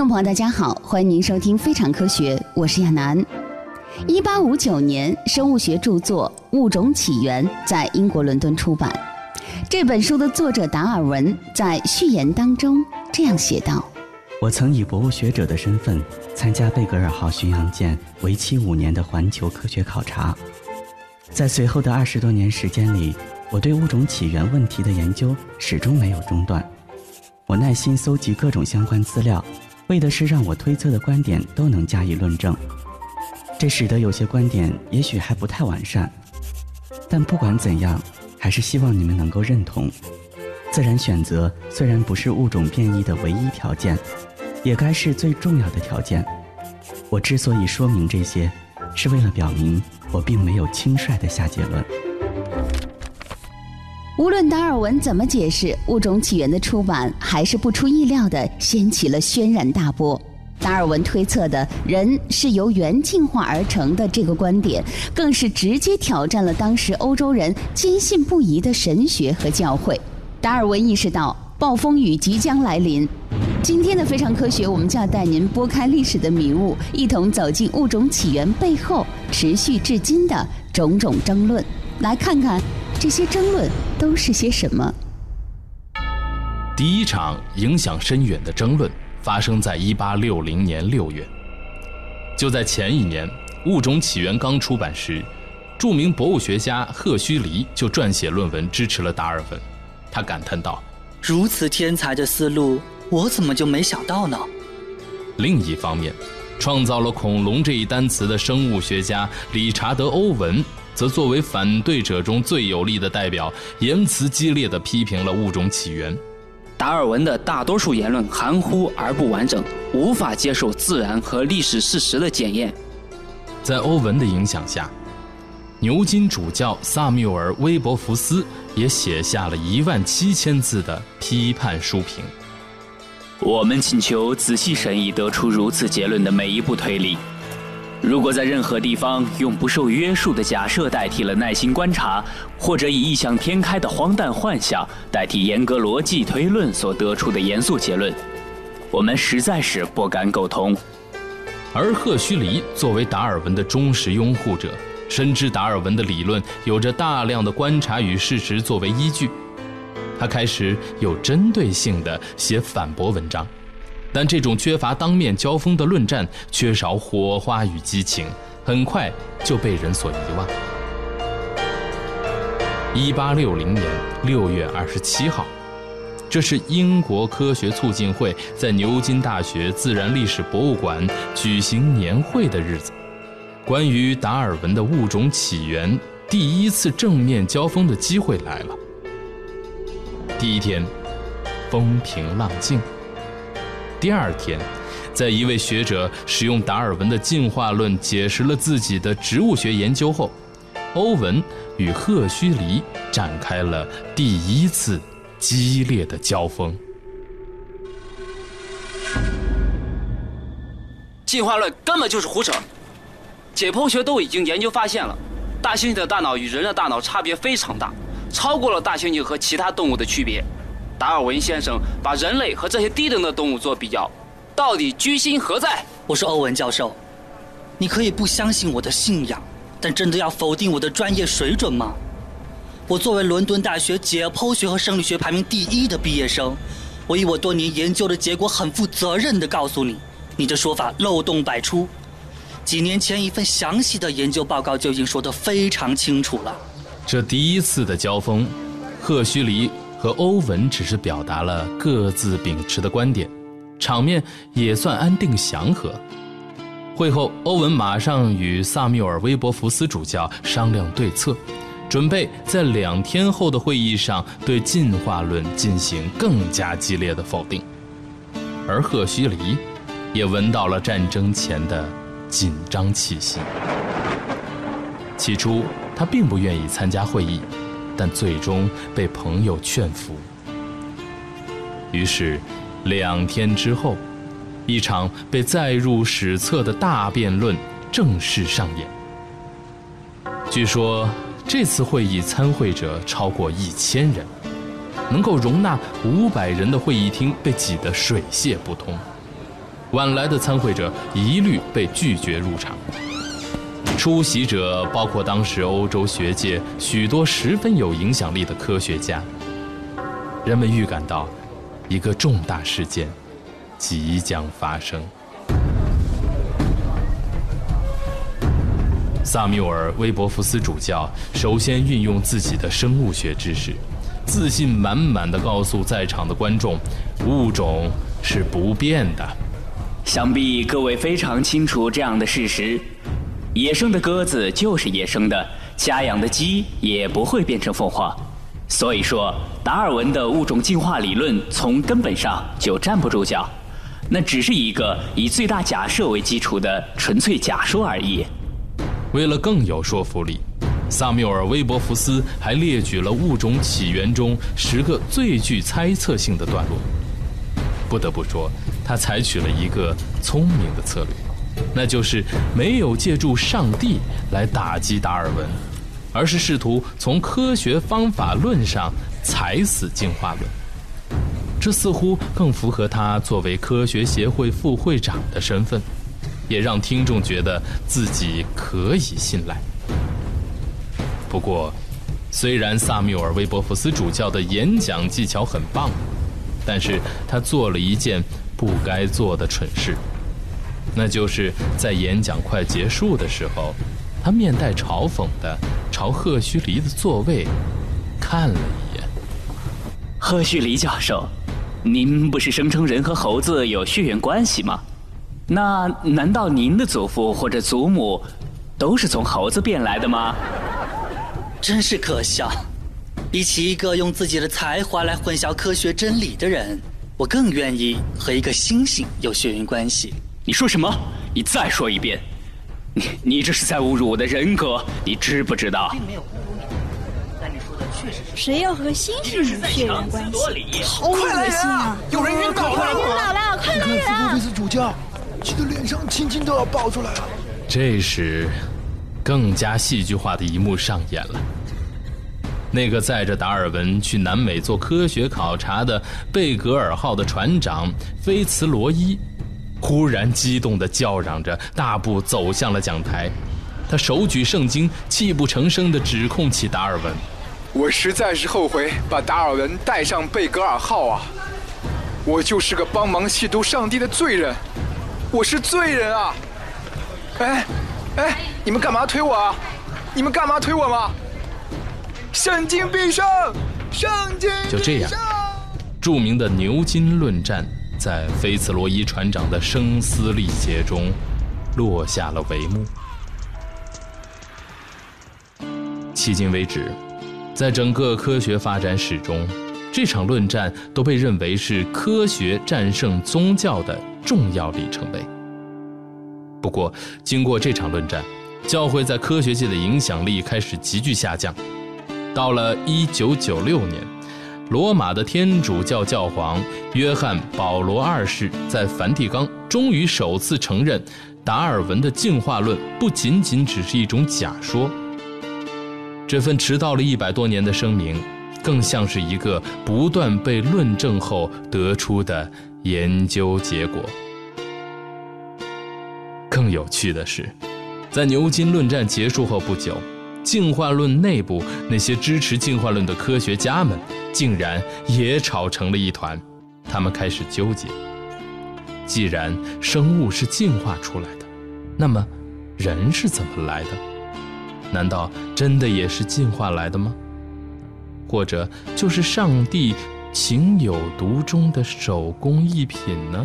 众朋友，大家好，欢迎您收听《非常科学》，我是亚楠。一八五九年，生物学著作《物种起源》在英国伦敦出版。这本书的作者达尔文在序言当中这样写道：“我曾以博物学者的身份参加贝格尔号巡洋舰为期五年的环球科学考察，在随后的二十多年时间里，我对物种起源问题的研究始终没有中断。我耐心搜集各种相关资料。”为的是让我推测的观点都能加以论证，这使得有些观点也许还不太完善，但不管怎样，还是希望你们能够认同。自然选择虽然不是物种变异的唯一条件，也该是最重要的条件。我之所以说明这些，是为了表明我并没有轻率的下结论。无论达尔文怎么解释，《物种起源》的出版还是不出意料地掀起了轩然大波。达尔文推测的人是由猿进化而成的这个观点，更是直接挑战了当时欧洲人坚信不疑的神学和教会。达尔文意识到暴风雨即将来临。今天的非常科学，我们就要带您拨开历史的迷雾，一同走进《物种起源》背后持续至今的种种争论，来看看。这些争论都是些什么？第一场影响深远的争论发生在1860年6月。就在前一年，《物种起源》刚出版时，著名博物学家赫胥黎就撰写论文支持了达尔文。他感叹道：“如此天才的思路，我怎么就没想到呢？”另一方面，创造了“恐龙”这一单词的生物学家理查德·欧文。则作为反对者中最有力的代表，言辞激烈地批评了物种起源。达尔文的大多数言论含糊而不完整，无法接受自然和历史事实的检验。在欧文的影响下，牛津主教萨缪尔·威伯福斯也写下了一万七千字的批判书评。我们请求仔细审议得出如此结论的每一步推理。如果在任何地方用不受约束的假设代替了耐心观察，或者以异想天开的荒诞幻想代替严格逻辑推论所得出的严肃结论，我们实在是不敢苟同。而赫胥黎作为达尔文的忠实拥护者，深知达尔文的理论有着大量的观察与事实作为依据，他开始有针对性地写反驳文章。但这种缺乏当面交锋的论战，缺少火花与激情，很快就被人所遗忘。一八六零年六月二十七号，这是英国科学促进会在牛津大学自然历史博物馆举行年会的日子。关于达尔文的物种起源，第一次正面交锋的机会来了。第一天，风平浪静。第二天，在一位学者使用达尔文的进化论解释了自己的植物学研究后，欧文与赫胥黎展开了第一次激烈的交锋。进化论根本就是胡扯，解剖学都已经研究发现了，大猩猩的大脑与人的大脑差别非常大，超过了大猩猩和其他动物的区别。达尔文先生把人类和这些低等的动物做比较，到底居心何在？我是欧文教授，你可以不相信我的信仰，但真的要否定我的专业水准吗？我作为伦敦大学解剖学和生理学排名第一的毕业生，我以我多年研究的结果很负责任地告诉你，你的说法漏洞百出。几年前一份详细的研究报告就已经说得非常清楚了。这第一次的交锋，赫胥黎。和欧文只是表达了各自秉持的观点，场面也算安定祥和。会后，欧文马上与萨缪尔·威伯福斯主教商量对策，准备在两天后的会议上对进化论进行更加激烈的否定。而赫胥黎也闻到了战争前的紧张气息。起初，他并不愿意参加会议。但最终被朋友劝服，于是两天之后，一场被载入史册的大辩论正式上演。据说这次会议参会者超过一千人，能够容纳五百人的会议厅被挤得水泄不通。晚来的参会者一律被拒绝入场。出席者包括当时欧洲学界许多十分有影响力的科学家。人们预感到，一个重大事件即将发生。萨缪尔·威伯福斯主教首先运用自己的生物学知识，自信满满的告诉在场的观众：“物种是不变的。”想必各位非常清楚这样的事实：野生的鸽子就是野生的，家养的鸡也不会变成凤凰。所以说，达尔文的物种进化理论从根本上就站不住脚，那只是一个以最大假设为基础的纯粹假说而已。为了更有说服力，萨缪尔·威伯福斯还列举了物种起源中十个最具猜测性的段落。不得不说，他采取了一个聪明的策略，那就是没有借助上帝来打击达尔文，而是试图从科学方法论上踩死进化论。这似乎更符合他作为科学协会副会长的身份。也让听众觉得自己可以信赖。不过，虽然萨缪尔·威伯福斯主教的演讲技巧很棒，但是他做了一件不该做的蠢事，那就是在演讲快结束的时候，他面带嘲讽的朝贺胥黎的座位看了一眼。贺胥黎教授，您不是声称人和猴子有血缘关系吗？那难道您的祖父或者祖母都是从猴子变来的吗？真是可笑！比起一个用自己的才华来混淆科学真理的人，我更愿意和一个猩猩有血缘关系。你说什么？你再说一遍！你你这是在侮辱我的人格，你知不知道？并没有侮辱你，但你说的确实是。谁要和猩猩有血缘关系？好恶心啊！有人晕倒了！晕倒了！快来人啊！威斯主教。气得脸上青筋都要爆出来了。这时，更加戏剧化的一幕上演了。那个载着达尔文去南美做科学考察的贝格尔号的船长菲茨罗伊，忽然激动地叫嚷着，大步走向了讲台。他手举圣经，泣不成声地指控起达尔文：“我实在是后悔把达尔文带上贝格尔号啊！我就是个帮忙亵渎上帝的罪人。”我是罪人啊！哎，哎，你们干嘛推我啊？你们干嘛推我吗？圣经必胜，圣经就这样，著名的牛津论战在菲茨罗伊船长的声嘶力竭中落下了帷幕。迄今为止，在整个科学发展史中，这场论战都被认为是科学战胜宗教的。重要里程碑。不过，经过这场论战，教会在科学界的影响力开始急剧下降。到了1996年，罗马的天主教教皇约翰·保罗二世在梵蒂冈终于首次承认，达尔文的进化论不仅仅只是一种假说。这份迟到了一百多年的声明，更像是一个不断被论证后得出的。研究结果。更有趣的是，在牛津论战结束后不久，进化论内部那些支持进化论的科学家们竟然也吵成了一团。他们开始纠结：既然生物是进化出来的，那么人是怎么来的？难道真的也是进化来的吗？或者就是上帝？情有独钟的手工艺品呢？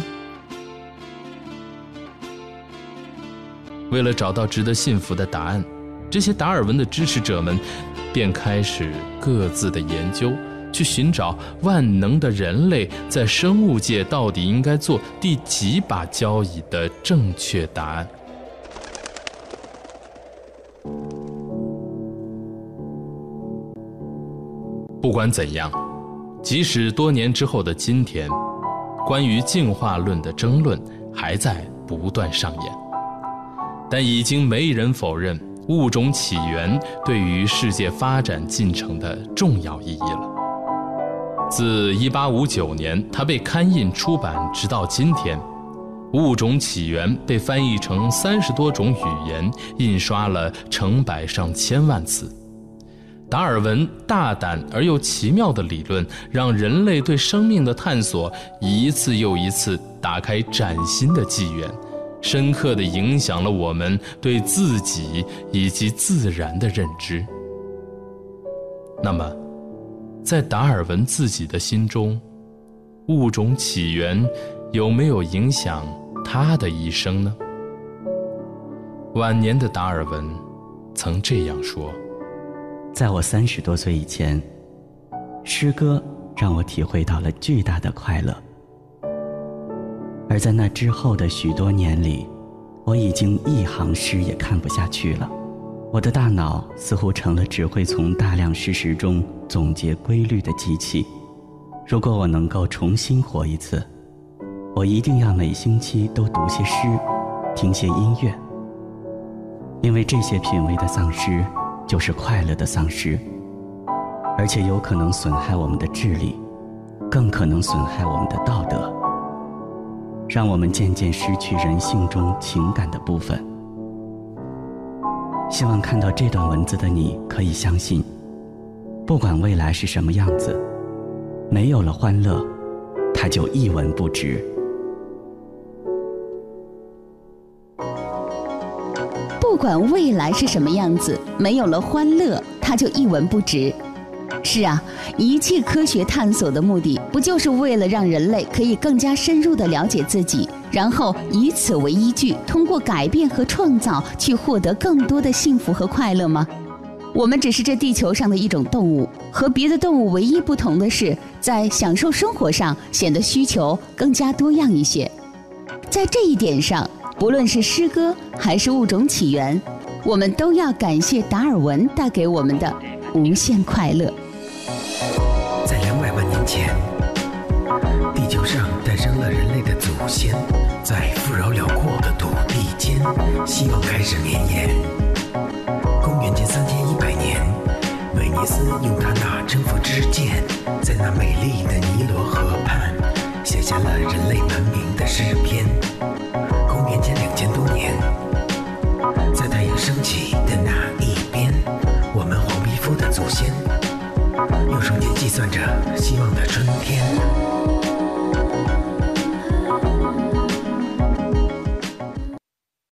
为了找到值得信服的答案，这些达尔文的支持者们便开始各自的研究，去寻找万能的人类在生物界到底应该做第几把交椅的正确答案。不管怎样。即使多年之后的今天，关于进化论的争论还在不断上演，但已经没人否认物种起源对于世界发展进程的重要意义了。自1859年它被刊印出版，直到今天，物种起源被翻译成三十多种语言，印刷了成百上千万次。达尔文大胆而又奇妙的理论，让人类对生命的探索一次又一次打开崭新的纪元，深刻地影响了我们对自己以及自然的认知。那么，在达尔文自己的心中，物种起源有没有影响他的一生呢？晚年的达尔文曾这样说。在我三十多岁以前，诗歌让我体会到了巨大的快乐；而在那之后的许多年里，我已经一行诗也看不下去了。我的大脑似乎成了只会从大量事实中总结规律的机器。如果我能够重新活一次，我一定要每星期都读些诗，听些音乐，因为这些品味的丧失。就是快乐的丧失，而且有可能损害我们的智力，更可能损害我们的道德，让我们渐渐失去人性中情感的部分。希望看到这段文字的你可以相信，不管未来是什么样子，没有了欢乐，它就一文不值。不管未来是什么样子，没有了欢乐，它就一文不值。是啊，一切科学探索的目的，不就是为了让人类可以更加深入地了解自己，然后以此为依据，通过改变和创造，去获得更多的幸福和快乐吗？我们只是这地球上的一种动物，和别的动物唯一不同的是，在享受生活上显得需求更加多样一些。在这一点上。不论是诗歌还是物种起源，我们都要感谢达尔文带给我们的无限快乐。在两百万年前，地球上诞生了人类的祖先，在富饶辽阔的土地间，希望开始绵延。公元前三千一百年，威尼斯用它那征服希望的春天。